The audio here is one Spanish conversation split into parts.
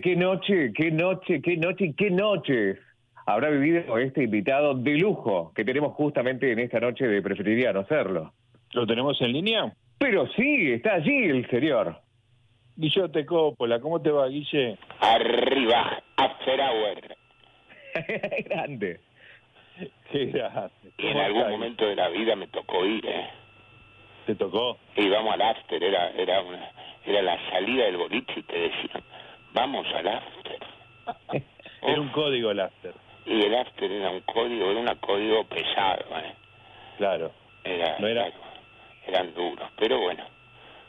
Qué noche, qué noche, qué noche, qué noche habrá vivido este invitado de lujo que tenemos justamente en esta noche de Preferiría no serlo. ¿Lo tenemos en línea? Pero sí, está allí el señor. Guillote Coppola, ¿cómo te va, Guille? Arriba, after hour. Grande. Qué grande. Y en ¿Cómo algún momento de la vida me tocó ir, ¿eh? ¿Te tocó? Y vamos al after, era, era, una, era la salida del boliche y te decían, vamos al after. Era un código el after. Y el after era un código, era un código pesado, ¿eh? Claro. Era, No era- claro, eran duros, pero bueno.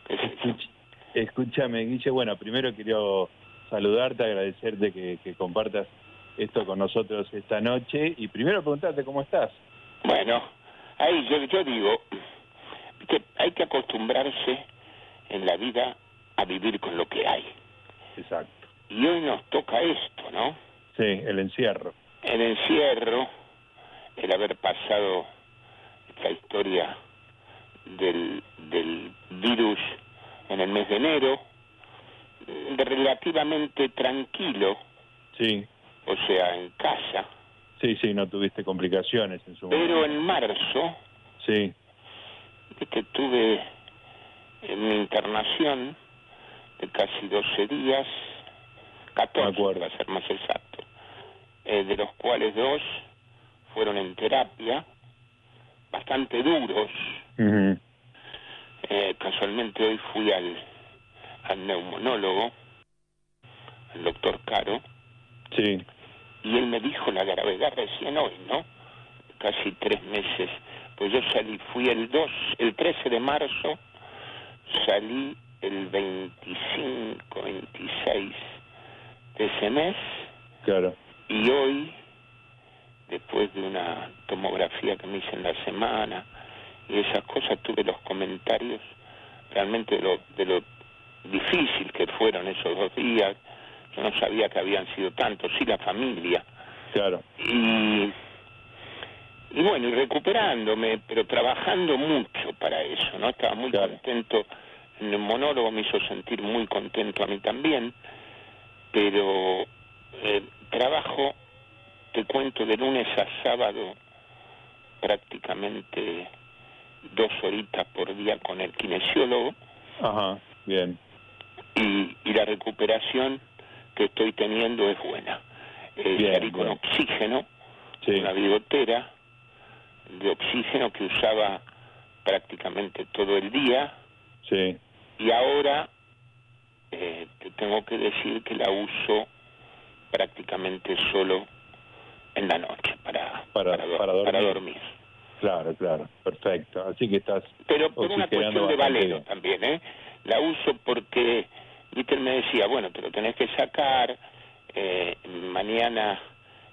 Escuch- escúchame, Guille. Bueno, primero quiero saludarte, agradecerte que, que compartas esto con nosotros esta noche. Y primero preguntarte cómo estás. Bueno, ahí yo, yo digo que hay que acostumbrarse en la vida a vivir con lo que hay. Exacto. Y hoy nos toca esto, ¿no? Sí, el encierro. El encierro, el haber pasado esta historia del, del virus en el mes de enero, relativamente tranquilo, Sí, o sea, en casa, sí, sí, no tuviste complicaciones en su momento. pero en marzo, Sí, que tuve en mi internación de casi 12 días, 14 Me acuerdo. para ser más exacto, eh, de los cuales dos fueron en terapia, bastante duros. Eh, casualmente hoy fui al, al neumonólogo, el doctor Caro, sí, y él me dijo la gravedad recién hoy, ¿no? Casi tres meses. Pues yo salí, fui el 2, el 13 de marzo, salí el 25, 26 de ese mes, claro. y hoy, después de una tomografía que me hice en la semana y esas cosas, tuve los comentarios realmente de lo, de lo difícil que fueron esos dos días. Yo no sabía que habían sido tantos, sí la familia. Claro, Y, y bueno, y recuperándome, pero trabajando mucho para eso, ¿no? Estaba muy Claro. contento. El monólogo me hizo sentir muy contento a mí también, pero eh, trabajo, te cuento, de lunes a sábado prácticamente dos horitas por día con el kinesiólogo. Ajá, bien, y, y la recuperación que estoy teniendo es buena. Eh, Bien, salí con bien. oxígeno, sí, una bigotera de oxígeno que usaba prácticamente todo el día. Sí, y ahora eh, te tengo que decir que la uso prácticamente solo en la noche para, Para- para dormir. dormir. claro, claro, perfecto. Así que estás, Pero por una cuestión de valero bien. también, ¿eh? La uso porque, él me decía, bueno, te lo tenés que sacar, eh, mañana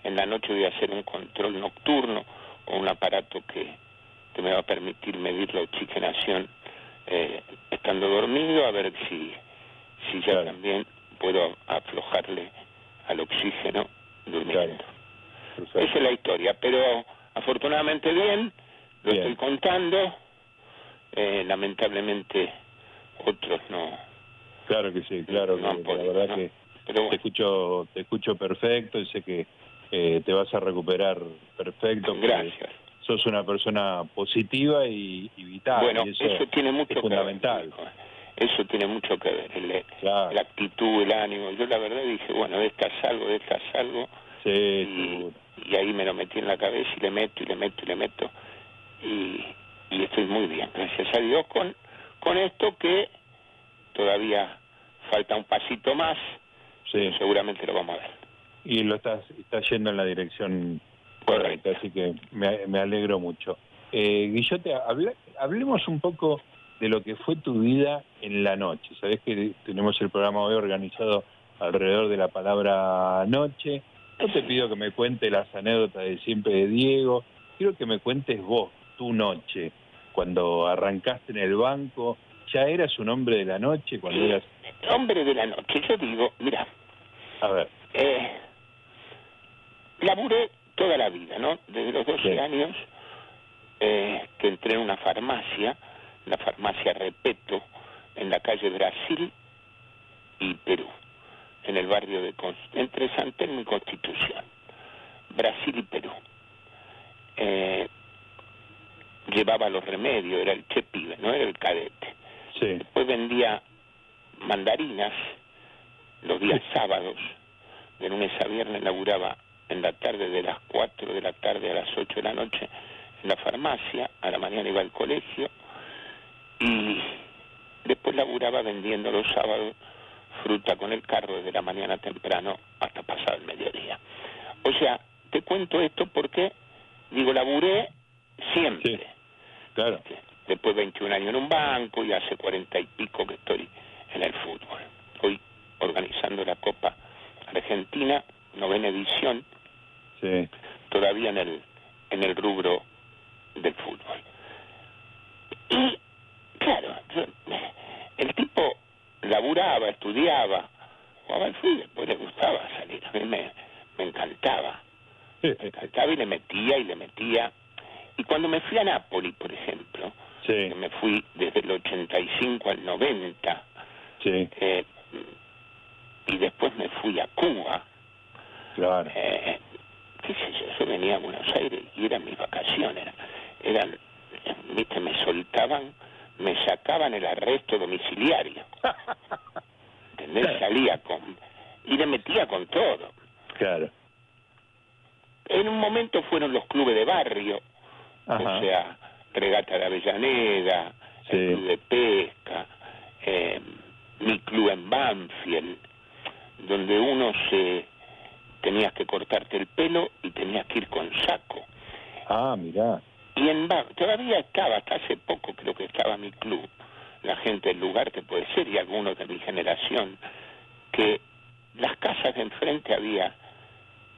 en la noche voy a hacer un control nocturno con un aparato que, que me va a permitir medir la oxigenación eh, estando dormido, a ver si, si ya Claro. también puedo aflojarle al oxígeno durmiendo. Claro. Esa es la historia, pero afortunadamente bien, lo Bien. estoy contando, eh, lamentablemente otros no, Claro que sí, claro, no que la podido, verdad ¿no? que pero te escucho, te escucho perfecto y sé que eh, te vas a recuperar perfecto. gracias. Sos una persona positiva y, y vital. bueno, y eso, eso, tiene mucho es que fundamental. ver, eso tiene mucho que ver, el- Claro, la actitud, el ánimo, yo la verdad dije, bueno, de esta salgo, de esta salgo, sí, y, y ahí me lo metí en la cabeza y le meto y le meto y le meto y, y estoy muy bien, gracias a Dios con, con esto que todavía falta un pasito más, Sí, seguramente lo vamos a ver. y lo estás, estás yendo en la dirección correcta, así que me, me alegro mucho. Eh, Guillote, habla- hablemos un poco de lo que fue tu vida en la noche. Sabés que tenemos el programa hoy organizado alrededor de la palabra noche. No te pido que me cuentes las anécdotas de siempre de Diego, quiero que me cuentes vos, tu noche, cuando arrancaste en el banco, ¿ya eras un hombre de la noche cuando eras... hombre de la noche, yo digo, mira, A ver, eh, laburé toda la vida, ¿no? Desde los 12 Sí. años eh, que entré en una farmacia, la farmacia Repeto, en la calle Brasil y Perú. en el barrio de entre San Telmo y Constitución, Brasil y Perú. Eh, llevaba los remedios, era el chepibe, no era el cadete. Después vendía mandarinas los días sábados, de lunes a viernes laburaba en la tarde de las 4 de la tarde a las 8 de la noche en la farmacia, a la mañana iba al colegio y después laburaba vendiendo los sábados fruta con el carro desde la mañana temprano hasta pasar el mediodía. O sea, te cuento esto porque, digo, laburé siempre. claro. Después 21 años en un banco y hace 40 y pico que estoy en el fútbol. Hoy organizando la Copa Argentina, novena edición, sí. todavía en el, en el rubro del fútbol. Y, claro, el tipo laburaba, estudiaba, jugaba al fútbol, después le gustaba salir, a mí me, me encantaba. Me encantaba y le metía y le metía. Y cuando me fui a Nápoles, por ejemplo, que me fui desde el 85 al 90, sí. eh, y después me fui a Cuba. Claro. Eh, qué sé yo, yo venía a Buenos Aires y eran mis vacaciones, eran, viste, me soltaban, me sacaban el arresto domiciliario. ¿Entendés? Salía con... y le metía con todo. Claro. En un momento fueron los clubes de barrio, o sea, Regata de Avellaneda, el Club de Pesca, eh, mi club en Banfield, donde uno se tenías que cortarte el pelo y tenías que ir con saco. Ah, mira Y en todavía estaba, hasta hace poco creo que estaba mi club, la gente del lugar que puede ser y algunos de mi generación, que las casas de enfrente había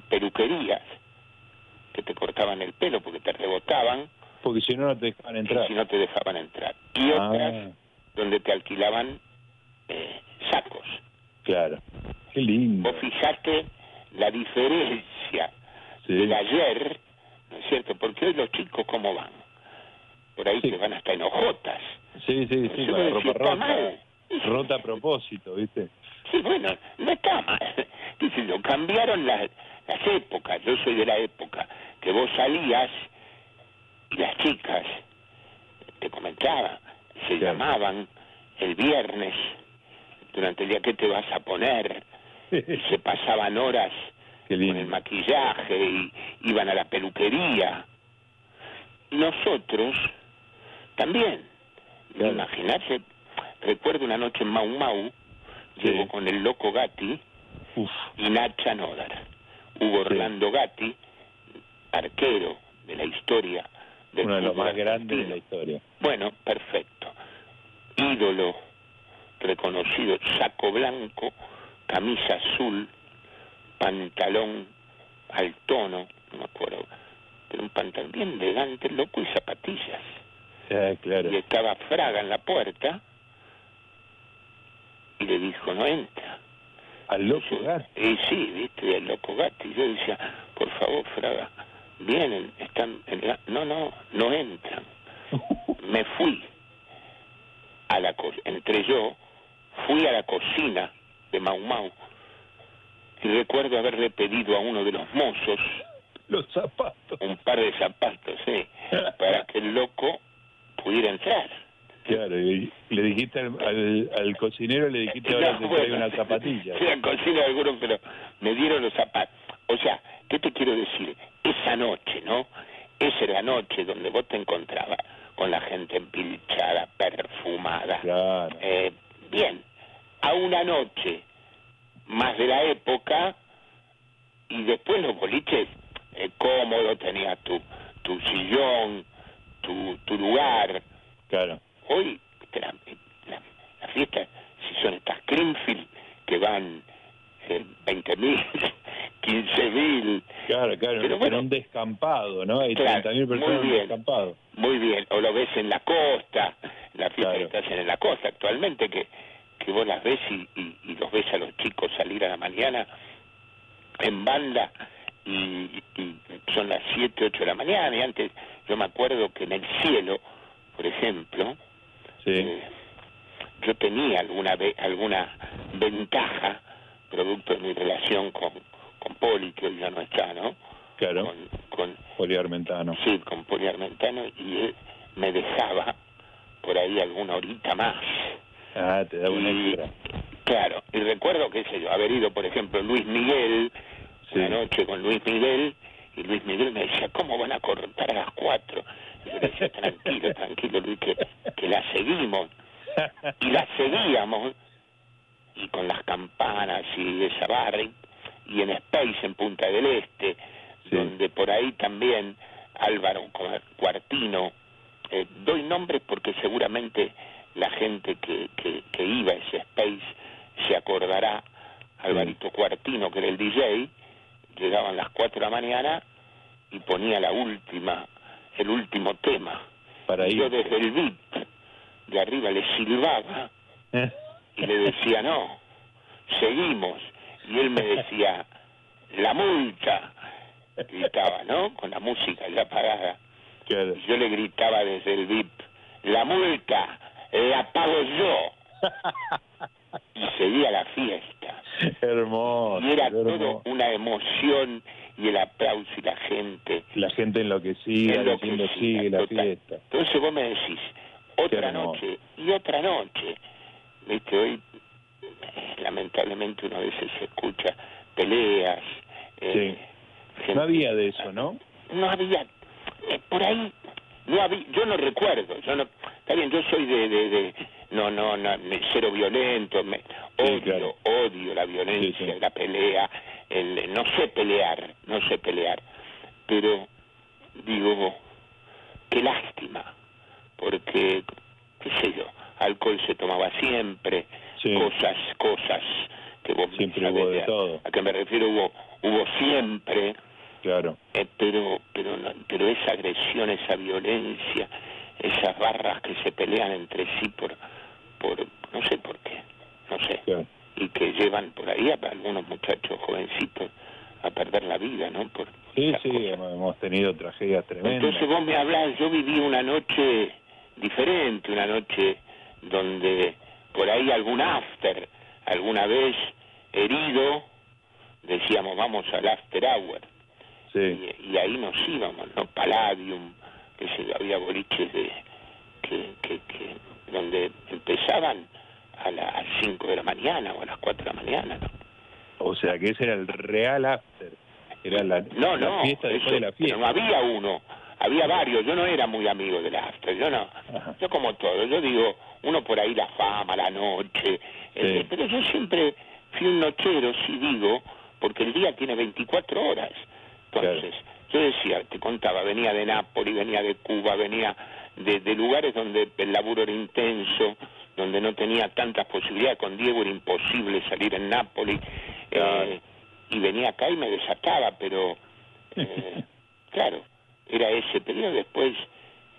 peluquerías que te cortaban el pelo porque te rebotaban. Porque si no, no te dejaban entrar. Y si no te dejaban entrar. Y ah. otras donde te alquilaban eh, sacos. Claro. Qué lindo. Vos fijaste la diferencia de ayer, ¿no es cierto? Porque hoy los chicos, ¿cómo van? Por ahí se van hasta enojotas. Sí, sí, sí, la ropa rota. Rota a propósito, ¿viste? Sí, bueno, no está mal. Dice yo, cambiaron las, las épocas. Yo soy de la época que vos salías y las chicas, te comentaba, se llamaban el viernes durante el día que te vas a poner se pasaban horas con el maquillaje y iban a la peluquería. Nosotros también. Imaginarse recuerdo una noche en Mau Mau llego con el loco Gatti y Nacha Nodar. Hugo Orlando Gatti arquero de la historia del uno de los más grandes de la historia. Bueno perfecto. Ídolo reconocido, saco blanco, camisa azul, pantalón al tono, no me acuerdo, pero un pantalón bien elegante, loco, y zapatillas. claro. Y estaba Fraga en la puerta y le dijo, no entra. ¿Al loco Gatti? Y sí, viste, al loco Gatti. Yo decía, por favor, Fraga, vienen, están en la... No, no, no entran. Me fui a la entre yo fui a la cocina de Mau Mau. Y recuerdo haberle pedido a uno de los mozos los zapatos. un par de zapatos sí para que el loco pudiera entrar. Claro y le dijiste al, al, cocinero le dijiste ahora no, te una zapatilla sí al cocinero pero me dieron los zapatos. O sea qué te quiero decir esa noche no esa era la noche donde vos te encontrabas con la gente empilchada perfumada. Claro. eh, bien a una noche más de la época y después los boliches eh, cómodo, tenías tu, tu sillón, tu, tu lugar. Claro. Hoy la, la, fiesta, si son estas Greenfield que van eh, 20.000, 15.000. Claro, claro, pero bueno, un descampado, ¿no? Hay claro, 30.000 personas muy bien, descampado. Muy bien, o lo ves en la costa, la fiesta que estás en la costa actualmente, que que vos las ves y, y, los ves a los chicos salir a la mañana en banda y, son las 7, 8 de la mañana y antes yo me acuerdo que en el cielo, por ejemplo, eh, yo tenía alguna alguna ventaja producto de mi relación con, con Poli, que hoy ya no está, ¿no? Claro. Con, con, poliarmentano. Sí, con poliarmentano, y él me dejaba por ahí alguna horita más. Ah, te da un Y, extra. Claro, y recuerdo, qué sé yo, haber ido, por ejemplo, Luis Miguel, Sí. una noche con Luis Miguel, y Luis Miguel me decía, ¿cómo van a cortar a las cuatro? Y yo le decía, tranquilo, tranquilo, Luis, que, que la seguimos. Y la seguíamos, y con las campanas y esa barra, y, y en Space, en Punta del Este, Sí. donde por ahí también Álvaro Cuartino, eh, doy nombres porque seguramente la gente que, que, que iba a ese Space se acordará, Alvarito Cuartino, que era el DJ, llegaban las 4 de la mañana y ponía la última, el último tema. Para Y yo desde el VIP de arriba le silbaba y le decía, no, seguimos. Y él me decía, la multa, gritaba, ¿no? Con la música ya apagada. Claro. Yo le gritaba desde el VIP, la multa la pago yo. Y seguía la fiesta. hermoso. Y era todo una emoción y el aplauso y la gente. La gente enloquecida, enloquecida, sigue la total. fiesta. Entonces vos me decís, otra noche y otra noche. Viste, hoy lamentablemente uno a veces escucha peleas. eh, gente- No había de eso, ¿no? no había eh, por ahí no había yo no recuerdo yo no está bien yo soy de, de, de- no no no me- cero violento me, odio claro. odio la violencia Sí, sí. la pelea el, no sé pelear no sé pelear pero digo qué lástima porque qué sé yo alcohol se tomaba siempre cosas cosas que vos Siempre sabés hubo de a- todo. a qué me refiero hubo hubo siempre Claro. eh, pero pero pero esa agresión esa violencia esas barras que se pelean entre sí por por no sé por qué no sé claro. y que llevan por ahí a algunos muchachos jovencitos a perder la vida no por Sí, sí, cosas. hemos hemos tenido tragedias tremendas. entonces vos me hablás yo viví una noche diferente una noche donde por ahí algún after alguna vez herido decíamos vamos al after hour Sí, y, y ahí nos íbamos, ¿no? Palladium, que se, había boliches de, que, que, que, donde empezaban a las 5 de la mañana o a las 4 de la mañana, ¿no? o sea que ese era el real after. Era la, No, la no, fiesta después eso, de la pero fiesta. no había uno, había varios, yo no era muy amigo del after, yo no, Ajá. yo como todo, yo digo, uno por ahí la fama, la noche, eh, pero yo siempre fui un nochero, sí digo, porque el día tiene 24 horas, entonces, yo decía, te contaba, venía de Nápoles, venía de Cuba, venía de, de lugares donde el laburo era intenso, donde no tenía tantas posibilidades, con Diego era imposible salir en Nápoles, eh, y venía acá y me desataba, pero eh, claro, era ese periodo, después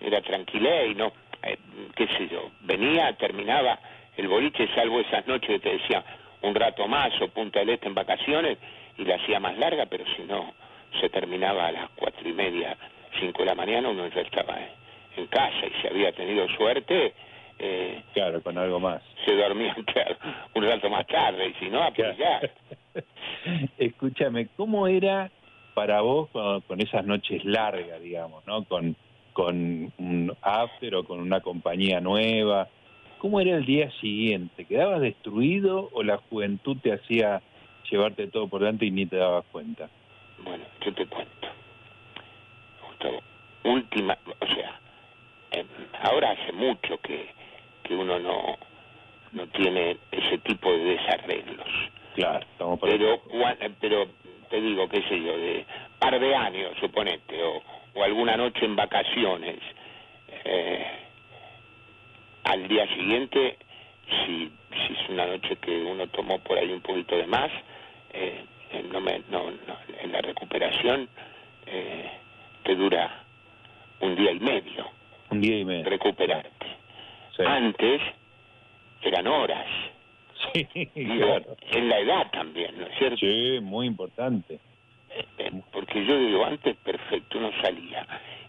era tranquilé y no, eh, qué sé yo, venía, terminaba el boliche, salvo esas noches que te decía un rato más o Punta del Este en vacaciones y la hacía más larga, pero si no, se terminaba a las cuatro y media, cinco de la mañana, uno ya estaba en, en casa y si había tenido suerte, eh, Claro, con algo más. se dormía claro, un rato más tarde y si no, a Claro. Escúchame, ¿cómo era para vos con, con esas noches largas, digamos, ¿no? Con, con un after o con una compañía nueva. ¿Cómo era el día siguiente? ¿Quedabas destruido o la juventud te hacía llevarte todo por delante y ni te dabas cuenta? Bueno, yo te cuento. Gustavo, última, o sea, eh, ahora hace mucho que, que uno no, no tiene ese tipo de desarreglos. Claro, estamos por Pero, pero te digo, qué sé yo, de par de años, suponete, o, o alguna noche en vacaciones, eh, al día siguiente, si, si es una noche que uno tomó por ahí un poquito de más, eh, no me, no, no, en la recuperación eh, te dura un día y medio un día y medio. recuperarte. Sí, Antes eran horas, Sí, digo, claro. en la edad también, ¿no es cierto? Sí, muy importante. Eh, porque yo digo, antes perfecto, uno salía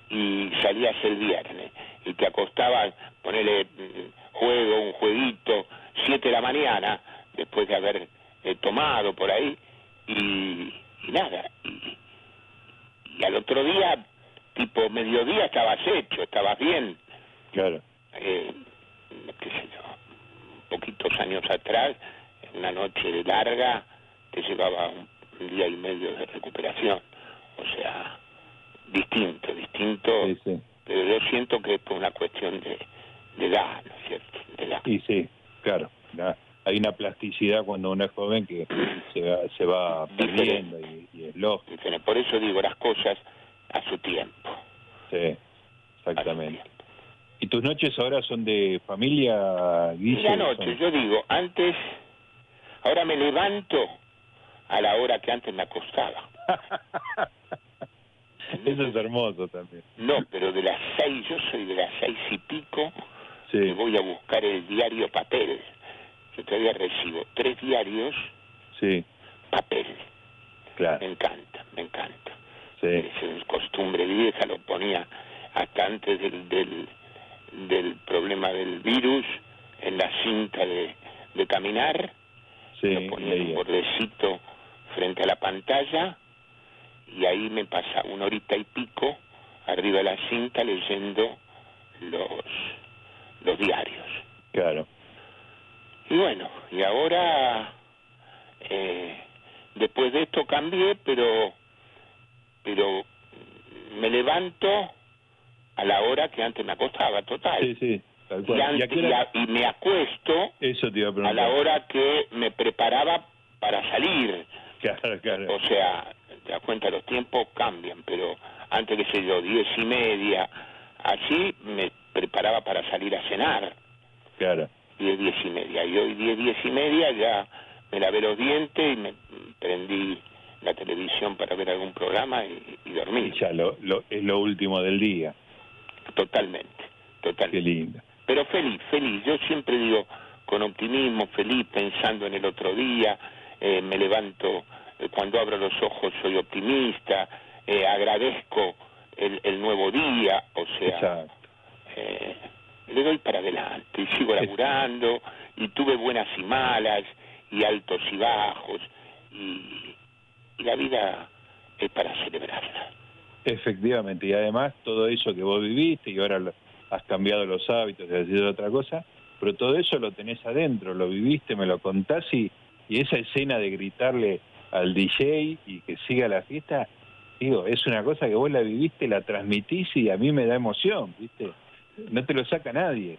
y salías el viernes y te acostabas, ponele mm, juego, un jueguito, siete de la mañana, después de haber eh, tomado por ahí y, nada. Y, al otro día, tipo mediodía, estabas hecho, estabas bien. Claro. Eh, qué sé yo, poquitos años atrás, en una noche larga, te llevaba un, día y medio de recuperación. O sea, distinto, distinto. Pero yo siento que es por una cuestión de, de edad, ¿no es cierto? De edad. Y sí, claro. Hay una plasticidad cuando uno es joven que se va, se va perdiendo y, es lógico. Por eso digo las cosas a su tiempo. Sí, exactamente. ¿Y tus noches ahora son de familia, Guille? La noche, yo digo, antes, ahora me levanto a la hora que antes me acostaba. Eso es hermoso también. No, pero de las seis, yo soy de las seis y pico, sí. voy a buscar el diario papel. Yo todavía recibo tres diarios, sí. papel. Claro. Me encanta, me encanta. Sí. Es costumbre vieja, lo ponía hasta antes del, del, del problema del virus en la cinta de, de caminar. Sí, lo ponía un bordecito frente a la pantalla y ahí me pasa una horita y pico arriba de la cinta leyendo los, los diarios. Claro. Y bueno, y ahora, eh, después de esto cambié, pero, pero me levanto a la hora que antes me acostaba, total. Sí, sí. Y, y, me acuesto Eso a, a la hora que me preparaba para salir. Claro, claro. O sea, te das cuenta, los tiempos cambian, pero antes que sé yo, diez y media, así me preparaba para salir a cenar. Claro. Diez, diez y media. Y hoy diez, diez y media ya me lavé los dientes y me prendí la televisión para ver algún programa y, y dormí. ya lo, lo, es lo último del día. Totalmente, totalmente. Qué lindo. Pero feliz, feliz. Yo siempre digo con optimismo, feliz, pensando en el otro día, eh, me levanto eh, cuando abro los ojos soy optimista, eh, agradezco el, nuevo día, o sea, eh, le doy para adelante y sigo laburando y tuve buenas y malas y altos y bajos y, la vida es para celebrarla. Efectivamente, y además todo eso que vos viviste y ahora has cambiado los hábitos y has sido otra cosa, pero todo eso lo tenés adentro, lo viviste, me lo contás y, y esa escena de gritarle al DJ y que siga la fiesta, digo, es una cosa que vos la viviste, la transmitís y a mí me da emoción, ¿viste? No te lo saca nadie.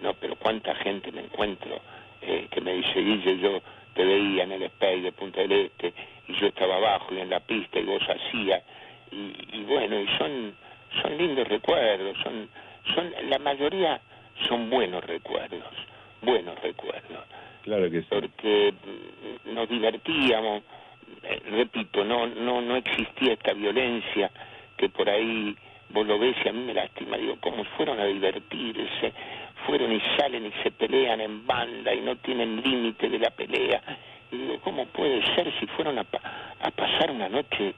No, pero cuánta gente me encuentro eh, que me dice, Guille, yo te veía en el Space de Punta del Este y yo estaba abajo y en la pista y vos hacías. Y, bueno, y son, son lindos recuerdos, son, son, la mayoría son buenos recuerdos, buenos recuerdos. Claro que sí. Porque nos divertíamos, eh, repito, no, no, no existía esta violencia que por ahí vos lo ves y a mí me lastima, digo, cómo fueron a divertirse, fueron y salen y se pelean en banda y no tienen límite de la pelea. Y digo, ¿cómo puede ser si fueron a, a pasar una noche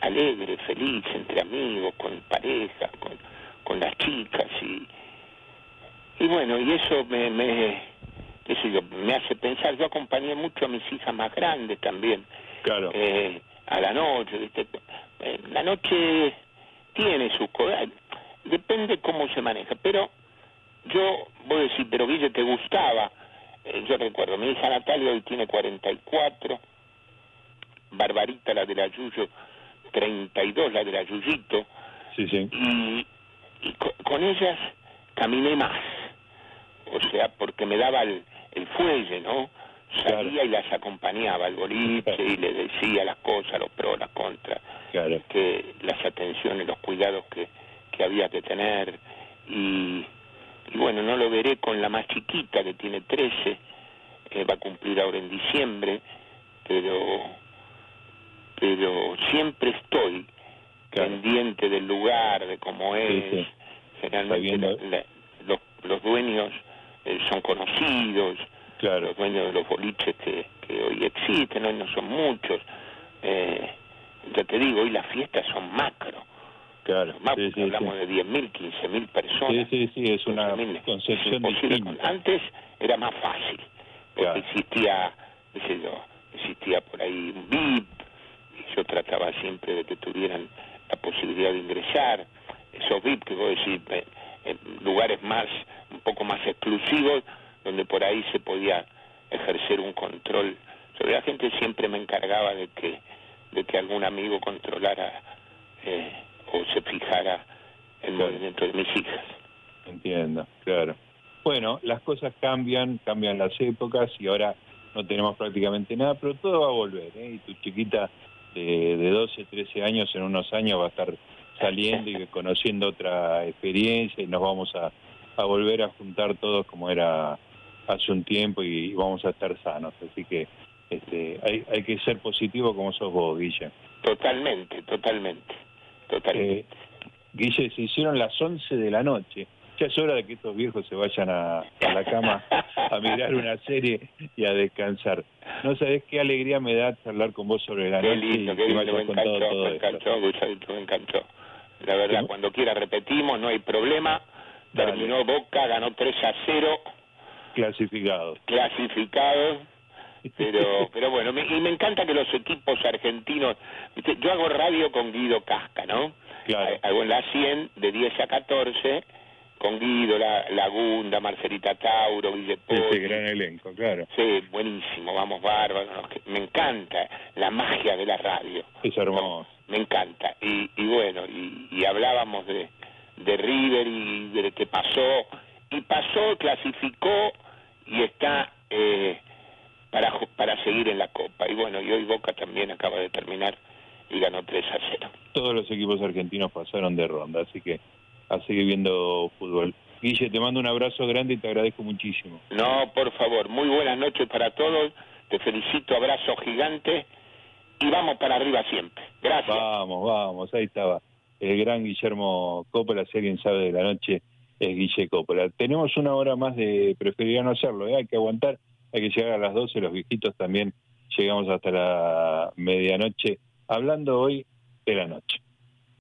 alegre, feliz, entre amigos, con parejas, con, con las chicas? Y, y bueno, y eso me, me, yo, me hace pensar, yo acompañé mucho a mis hijas más grandes también. Claro. Eh, a la noche, eh, la noche tiene depende cómo se maneja, pero yo voy a decir, pero Guille, ¿te gustaba? Eh, yo recuerdo, mi hija Natalia hoy tiene 44, Barbarita, la de la Yuyo, 32, la de la Yuyito, sí, sí. y, con ellas caminé más, o sea, porque me daba el, el fuelle, ¿no? Salía y las acompañaba al boliche y le decía las cosas, los pros, las contras, que las atenciones, los cuidados que, que había que tener. Y, y bueno, no lo veré con la más chiquita que tiene 13, eh, va a cumplir ahora en diciembre, pero, pero siempre estoy pendiente del lugar, de cómo es. Generalmente los, los dueños eh, son conocidos, los dueños de los boliches que, que hoy existen, hoy no son muchos. Eh, ya te digo, hoy las fiestas son macro. Claro, hablamos de 10.000, 15.000 personas. Sí, sí, sí, es una concepción Antes era más fácil, porque existía, qué yo, existía por ahí un VIP, y yo trataba siempre de que tuvieran la posibilidad de ingresar, esos VIP que vos decís, eh, en lugares más, un poco más exclusivos, donde por ahí se podía ejercer un control sobre la gente, siempre me encargaba de que, de que algún amigo controlara eh, o se fijara el movimiento de mis hijas. Entiendo, claro. Bueno, las cosas cambian, cambian las épocas y ahora no tenemos prácticamente nada, pero todo va a volver. ¿eh? Y tu chiquita de, de 12, 13 años en unos años va a estar saliendo y conociendo otra experiencia y nos vamos a, a volver a juntar todos como era hace un tiempo y, vamos a estar sanos. Así que este, hay, hay que ser positivo como sos vos, Guille. Totalmente, totalmente, totalmente. Eh, Guille, se hicieron las 11 de la noche. Ya es hora de que estos viejos se vayan a, a la cama a mirar una serie y a descansar. No sabés qué alegría me da charlar con vos sobre la qué noche lindo, y qué lindo, me encantó, todo, todo me encantó, Gustavo, me encantó. La verdad, cuando quiera repetimos, no hay problema. Dale. Terminó Boca, ganó 3 a 0, Clasificados. clasificado. Pero, pero bueno, me- y me encanta que los equipos argentinos, ¿viste? yo hago radio con Guido Casca, ¿no? Claro. Hago en la 100 de 10 a 14 con Guido, la, Lagunda, Marcelita Tauro, Guille Ese gran elenco, claro. Sí, buenísimo, vamos bárbaro. Me encanta la magia de la radio. Es hermoso. Me encanta. Y, y bueno, y, y hablábamos de, de River y de lo que pasó. Y pasó, clasificó y está eh, para, para seguir en la Copa. Y bueno, y hoy Boca también acaba de terminar y ganó 3 a 0. Todos los equipos argentinos pasaron de ronda, así que a seguir viendo fútbol. Guille, te mando un abrazo grande y te agradezco muchísimo. No, por favor, muy buenas noches para todos. Te felicito, abrazo gigante y vamos para arriba siempre. Gracias. Vamos, vamos, ahí estaba. El gran Guillermo Coppola, si alguien sabe de la noche, es Guille Coppola. Tenemos una hora más de preferiría no hacerlo, ¿eh? hay que aguantar, hay que llegar a las 12, los viejitos también llegamos hasta la medianoche, hablando hoy de la noche.